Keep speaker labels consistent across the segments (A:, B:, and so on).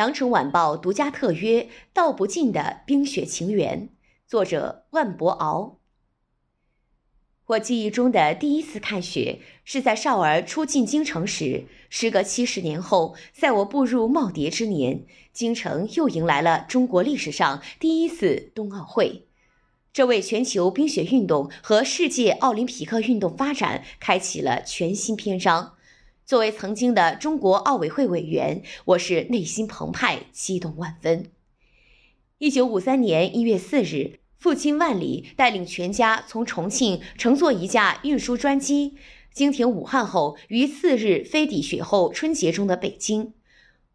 A: 羊城晚报独家特约《道不尽的冰雪情缘》，作者万博鳌。我记忆中的第一次看雪，是在少儿初进京城时。时隔七十年后，在我步入耄耋之年，京城又迎来了中国历史上第一次冬奥会，这为全球冰雪运动和世界奥林匹克运动发展开启了全新篇章。作为曾经的中国奥委会委员，我是内心澎湃，激动万分。一九五三年一月四日，父亲万里带领全家从重庆乘坐一架运输专机，经停武汉后，于次日飞抵雪后春节中的北京。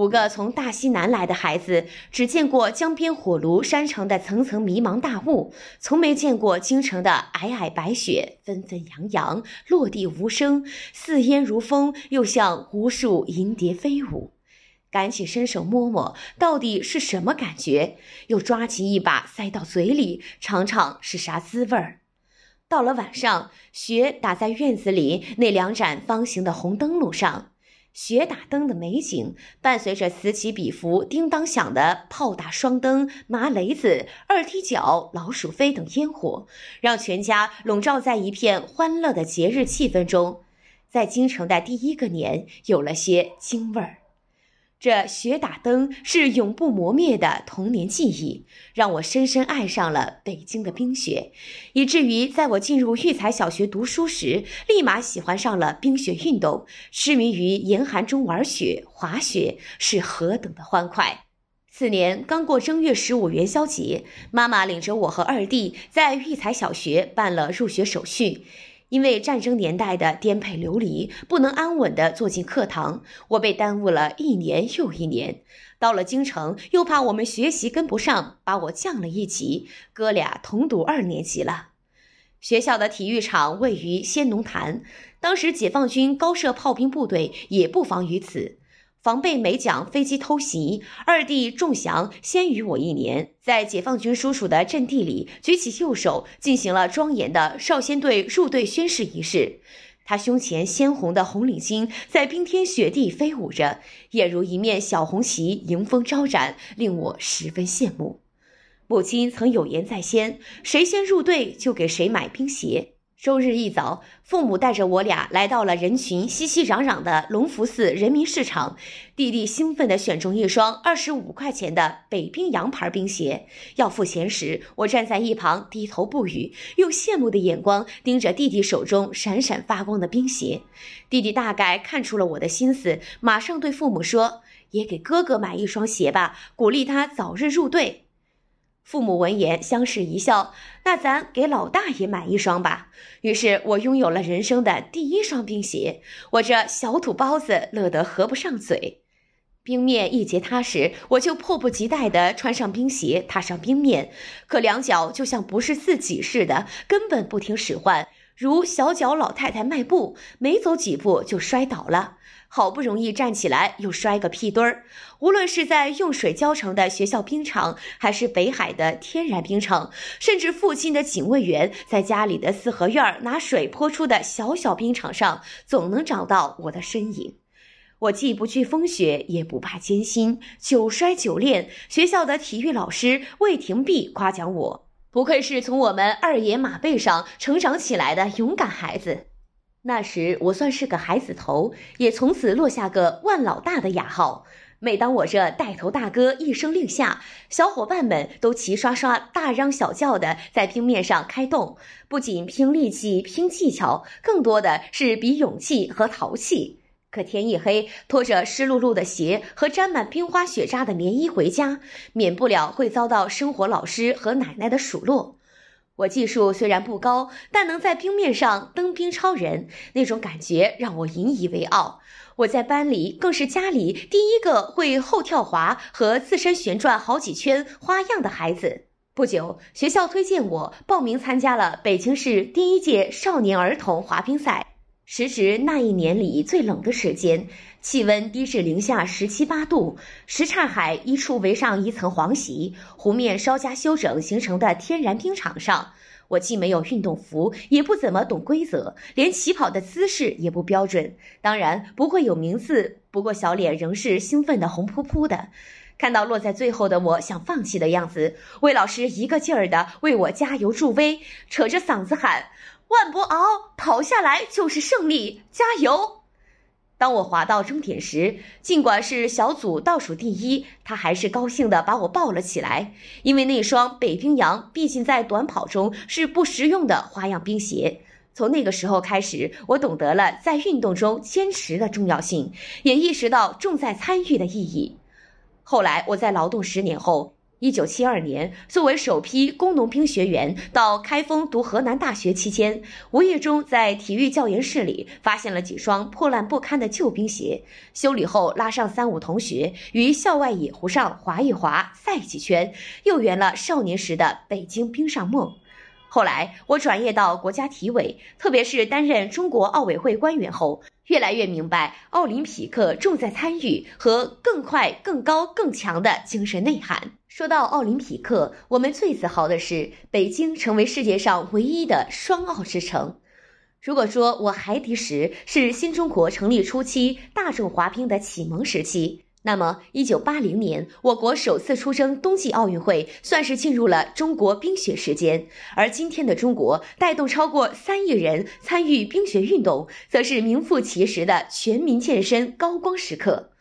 A: 五个从大西南来的孩子，只见过江边火炉山城的层层迷茫大雾，从没见过京城的皑皑白雪纷纷扬扬，落地无声，似烟如风，又像无数银蝶飞舞。赶紧伸手摸摸，到底是什么感觉？又抓起一把塞到嘴里，尝尝是啥滋味儿。到了晚上，雪打在院子里那两盏方形的红灯笼上。雪打灯的美景，伴随着此起彼伏、叮当响的炮打双灯、麻雷子、二踢脚、老鼠飞等烟火，让全家笼罩在一片欢乐的节日气氛中。在京城的第一个年，有了些京味儿。这雪打灯是永不磨灭的童年记忆，让我深深爱上了北京的冰雪，以至于在我进入育才小学读书时，立马喜欢上了冰雪运动，痴迷于严寒中玩雪、滑雪是何等的欢快。次年刚过正月十五元宵节，妈妈领着我和二弟在育才小学办了入学手续。因为战争年代的颠沛流离，不能安稳地坐进课堂，我被耽误了一年又一年。到了京城，又怕我们学习跟不上，把我降了一级，哥俩同读二年级了。学校的体育场位于先农坛，当时解放军高射炮兵部队也布防于此。防备美蒋飞机偷袭，二弟仲祥先于我一年，在解放军叔叔的阵地里举起右手，进行了庄严的少先队入队宣誓仪式。他胸前鲜红的红领巾在冰天雪地飞舞着，俨如一面小红旗迎风招展，令我十分羡慕。母亲曾有言在先，谁先入队就给谁买冰鞋。周日一早，父母带着我俩来到了人群熙熙攘攘的隆福寺人民市场。弟弟兴奋地选中一双二十五块钱的北冰洋牌冰鞋，要付钱时，我站在一旁低头不语，用羡慕的眼光盯着弟弟手中闪闪发光的冰鞋。弟弟大概看出了我的心思，马上对父母说：“也给哥哥买一双鞋吧，鼓励他早日入队。”父母闻言相视一笑，那咱给老大也买一双吧。于是我拥有了人生的第一双冰鞋，我这小土包子乐得合不上嘴。冰面一结踏实，我就迫不及待地穿上冰鞋，踏上冰面。可两脚就像不是自己似的，根本不听使唤，如小脚老太太迈步，没走几步就摔倒了。好不容易站起来，又摔个屁墩儿。无论是在用水浇成的学校冰场，还是北海的天然冰场，甚至附近的警卫员在家里的四合院拿水泼出的小小冰场上，总能找到我的身影。我既不惧风雪，也不怕艰辛，久摔久练。学校的体育老师魏廷弼夸奖我，不愧是从我们二爷马背上成长起来的勇敢孩子。那时我算是个孩子头，也从此落下个万老大的雅号。每当我这带头大哥一声令下，小伙伴们都齐刷刷大嚷小叫的在冰面上开动，不仅拼力气、拼技巧，更多的是比勇气和淘气。可天一黑，拖着湿漉漉的鞋和沾满冰花雪渣的棉衣回家，免不了会遭到生活老师和奶奶的数落。我技术虽然不高，但能在冰面上登冰超人，那种感觉让我引以为傲。我在班里更是家里第一个会后跳滑和自身旋转好几圈花样的孩子。不久，学校推荐我报名参加了北京市第一届少年儿童滑冰赛。时值那一年里最冷的时间，气温低至零下十七八度，什刹海一处围上一层黄席，湖面稍加修整形成的天然冰场上，我既没有运动服，也不怎么懂规则，连起跑的姿势也不标准，当然不会有名次。不过小脸仍是兴奋的红扑扑的。看到落在最后的我想放弃的样子，魏老师一个劲儿的为我加油助威，扯着嗓子喊：“万博鳌，跑下来就是胜利，加油！”当我滑到终点时，尽管是小组倒数第一，他还是高兴地把我抱了起来，因为那双北冰洋毕竟在短跑中是不实用的花样冰鞋。从那个时候开始，我懂得了在运动中坚持的重要性，也意识到重在参与的意义。后来，我在劳动十年后，一九七二年，作为首批工农兵学员到开封读河南大学期间，无意中在体育教研室里发现了几双破烂不堪的旧冰鞋。修理后，拉上三五同学于校外野湖上滑一滑、赛几圈，又圆了少年时的北京冰上梦。后来，我转业到国家体委，特别是担任中国奥委会官员后，越来越明白奥林匹克重在参与和更快、更高、更强的精神内涵。说到奥林匹克，我们最自豪的是北京成为世界上唯一的双奥之城。如果说我孩提时是新中国成立初期大众滑冰的启蒙时期。那么，一九八零年，我国首次出征冬季奥运会，算是进入了中国冰雪时间。而今天的中国，带动超过三亿人参与冰雪运动，则是名副其实的全民健身高光时刻。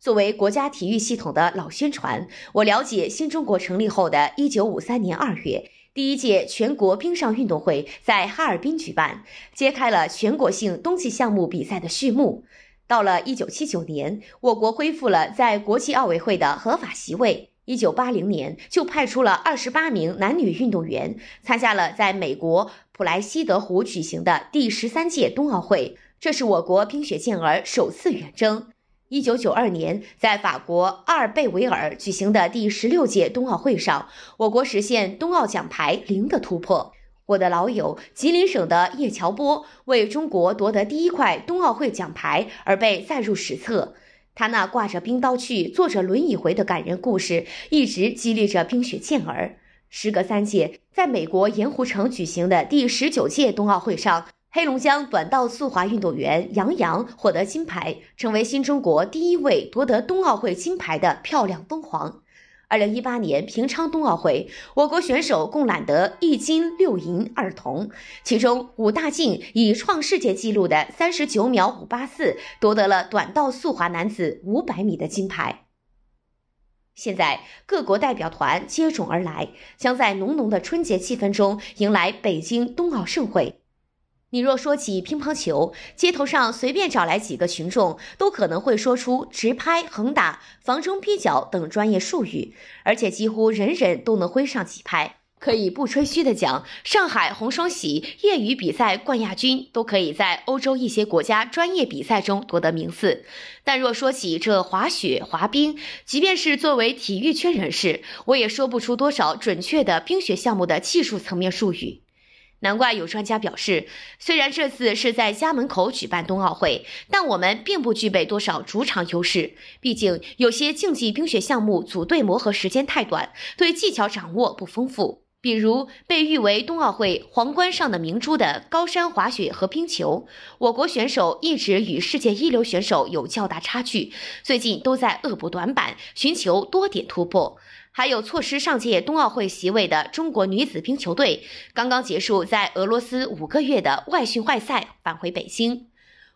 A: 作为国家体育系统的老宣传，我了解新中国成立后的一九五三年二月，第一届全国冰上运动会在哈尔滨举办，揭开了全国性冬季项目比赛的序幕。到了一九七九年，我国恢复了在国际奥委会的合法席位。一九八零年，就派出了二十八名男女运动员参加了在美国普莱西德湖举行的第十三届冬奥会，这是我国冰雪健儿首次远征。一九九二年，在法国阿尔贝维尔举行的第十六届冬奥会上，我国实现冬奥奖牌零的突破。我的老友吉林省的叶乔波为中国夺得第一块冬奥会奖牌而被载入史册。他那挂着冰刀去、坐着轮椅回的感人故事，一直激励着冰雪健儿。时隔三届，在美国盐湖城举行的第十九届冬奥会上，黑龙江短道速滑运动员杨洋获得金牌，成为新中国第一位夺得冬奥会金牌的漂亮东皇。二零一八年平昌冬奥会，我国选手共揽得一金六银二铜，其中武大靖以创世界纪录的三十九秒五八四夺得了短道速滑男子五百米的金牌。现在各国代表团接踵而来，将在浓浓的春节气氛中迎来北京冬奥盛会。你若说起乒乓球，街头上随便找来几个群众，都可能会说出直拍、横打、防中劈脚等专业术语，而且几乎人人都能挥上几拍。可以不吹嘘的讲，上海红双喜业余比赛冠亚军都可以在欧洲一些国家专业比赛中夺得名次。但若说起这滑雪、滑冰，即便是作为体育圈人士，我也说不出多少准确的冰雪项目的技术层面术语。难怪有专家表示，虽然这次是在家门口举办冬奥会，但我们并不具备多少主场优势。毕竟有些竞技冰雪项目组队磨合时间太短，对技巧掌握不丰富。比如被誉为冬奥会皇冠上的明珠的高山滑雪和冰球，我国选手一直与世界一流选手有较大差距，最近都在恶补短板，寻求多点突破。还有错失上届冬奥会席位的中国女子冰球队，刚刚结束在俄罗斯五个月的外训外赛，返回北京。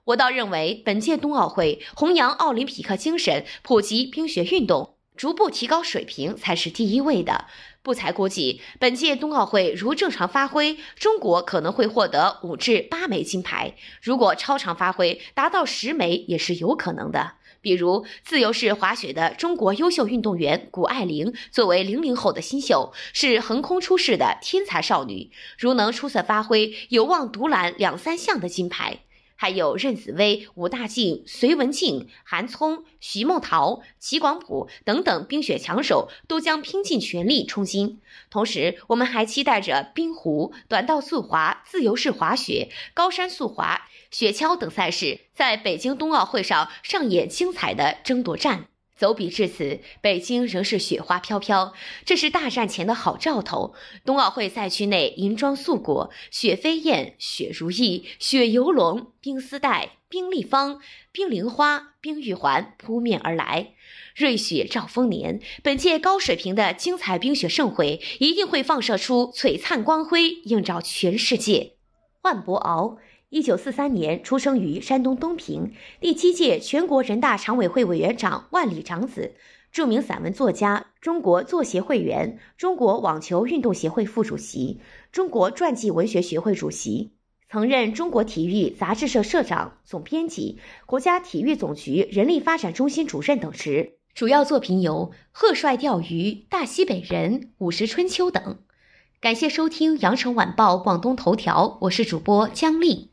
A: 我倒认为，本届冬奥会弘扬奥林匹克精神，普及冰雪运动，逐步提高水平才是第一位的。不才估计，本届冬奥会如正常发挥，中国可能会获得五至八枚金牌；如果超常发挥，达到十枚也是有可能的。比如自由式滑雪的中国优秀运动员谷爱凌，作为零零后的新秀，是横空出世的天才少女。如能出色发挥，有望独揽两三项的金牌。还有任子威、武大靖、隋文静、韩聪、徐梦桃、齐广普等等冰雪强手，都将拼尽全力冲金。同时，我们还期待着冰壶、短道速滑、自由式滑雪、高山速滑、雪橇等赛事，在北京冬奥会上上演精彩的争夺战。走笔至此，北京仍是雪花飘飘，这是大战前的好兆头。冬奥会赛区内银装素裹，雪飞燕、雪如意、雪游龙、冰丝带、冰立方、冰凌花、冰玉环扑面而来。瑞雪兆丰年，本届高水平的精彩冰雪盛会一定会放射出璀璨光辉，映照全世界。万博鳌。一九四三年出生于山东东平，第七届全国人大常委会委员长万里长子，著名散文作家，中国作协会员，中国网球运动协会副主席，中国传记文学学会主席，曾任中国体育杂志社社长、总编辑，国家体育总局人力发展中心主任等职。主要作品有《贺帅钓鱼》《大西北人》《五十春秋》等。感谢收听《羊城晚报广东头条》，我是主播姜丽。